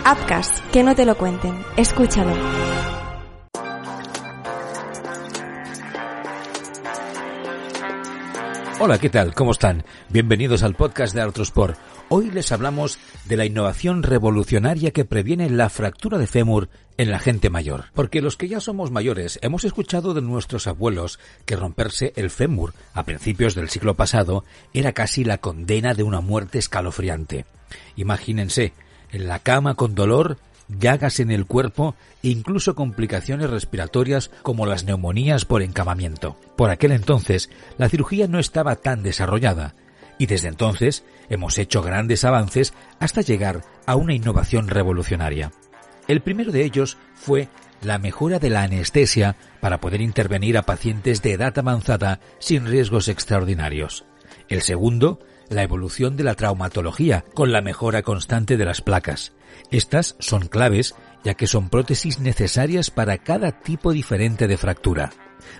Upcast, que no te lo cuenten. Escúchalo. Hola, ¿qué tal? ¿Cómo están? Bienvenidos al podcast de Artrosport. Hoy les hablamos de la innovación revolucionaria que previene la fractura de fémur en la gente mayor. Porque los que ya somos mayores hemos escuchado de nuestros abuelos que romperse el fémur a principios del siglo pasado era casi la condena de una muerte escalofriante. Imagínense, en la cama con dolor llagas en el cuerpo incluso complicaciones respiratorias como las neumonías por encamamiento. Por aquel entonces, la cirugía no estaba tan desarrollada y desde entonces hemos hecho grandes avances hasta llegar a una innovación revolucionaria. El primero de ellos fue la mejora de la anestesia para poder intervenir a pacientes de edad avanzada sin riesgos extraordinarios. El segundo, la evolución de la traumatología con la mejora constante de las placas. Estas son claves ya que son prótesis necesarias para cada tipo diferente de fractura.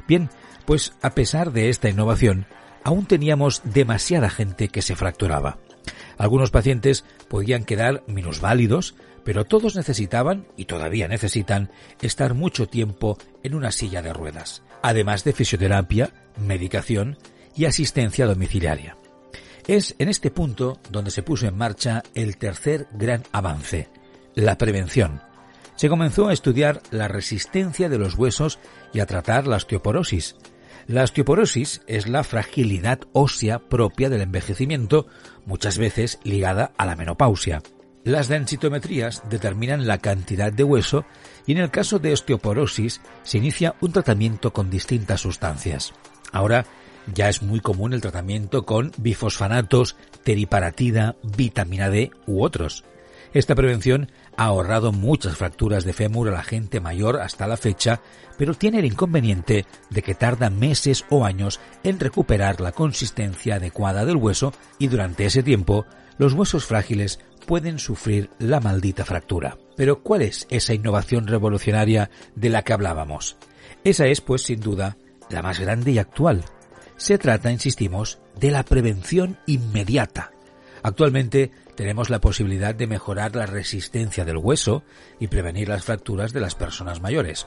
Bien, pues a pesar de esta innovación, aún teníamos demasiada gente que se fracturaba. Algunos pacientes podían quedar minusválidos, pero todos necesitaban, y todavía necesitan, estar mucho tiempo en una silla de ruedas, además de fisioterapia, medicación y asistencia domiciliaria. Es en este punto donde se puso en marcha el tercer gran avance, la prevención. Se comenzó a estudiar la resistencia de los huesos y a tratar la osteoporosis. La osteoporosis es la fragilidad ósea propia del envejecimiento, muchas veces ligada a la menopausia. Las densitometrías determinan la cantidad de hueso y en el caso de osteoporosis se inicia un tratamiento con distintas sustancias. Ahora ya es muy común el tratamiento con bifosfanatos, teriparatida, vitamina D u otros. Esta prevención ha ahorrado muchas fracturas de fémur a la gente mayor hasta la fecha, pero tiene el inconveniente de que tarda meses o años en recuperar la consistencia adecuada del hueso y durante ese tiempo los huesos frágiles pueden sufrir la maldita fractura. Pero ¿cuál es esa innovación revolucionaria de la que hablábamos? Esa es, pues, sin duda, la más grande y actual, se trata, insistimos, de la prevención inmediata. Actualmente tenemos la posibilidad de mejorar la resistencia del hueso y prevenir las fracturas de las personas mayores.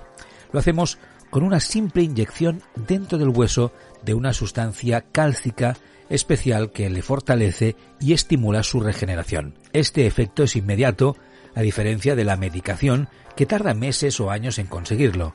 Lo hacemos con una simple inyección dentro del hueso de una sustancia cálcica especial que le fortalece y estimula su regeneración. Este efecto es inmediato, a diferencia de la medicación que tarda meses o años en conseguirlo.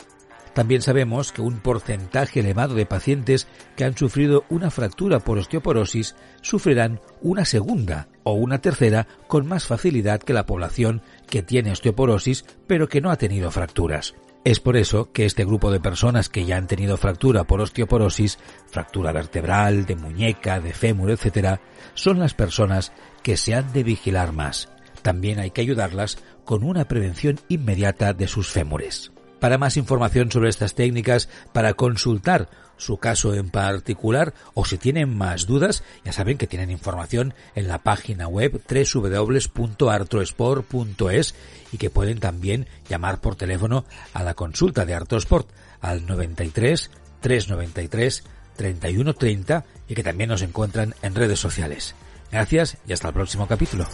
También sabemos que un porcentaje elevado de pacientes que han sufrido una fractura por osteoporosis sufrirán una segunda o una tercera con más facilidad que la población que tiene osteoporosis pero que no ha tenido fracturas. Es por eso que este grupo de personas que ya han tenido fractura por osteoporosis, fractura vertebral, de muñeca, de fémur, etc., son las personas que se han de vigilar más. También hay que ayudarlas con una prevención inmediata de sus fémures. Para más información sobre estas técnicas, para consultar su caso en particular o si tienen más dudas, ya saben que tienen información en la página web www.artrosport.es y que pueden también llamar por teléfono a la consulta de Artrosport al 93 393 3130 y que también nos encuentran en redes sociales. Gracias y hasta el próximo capítulo.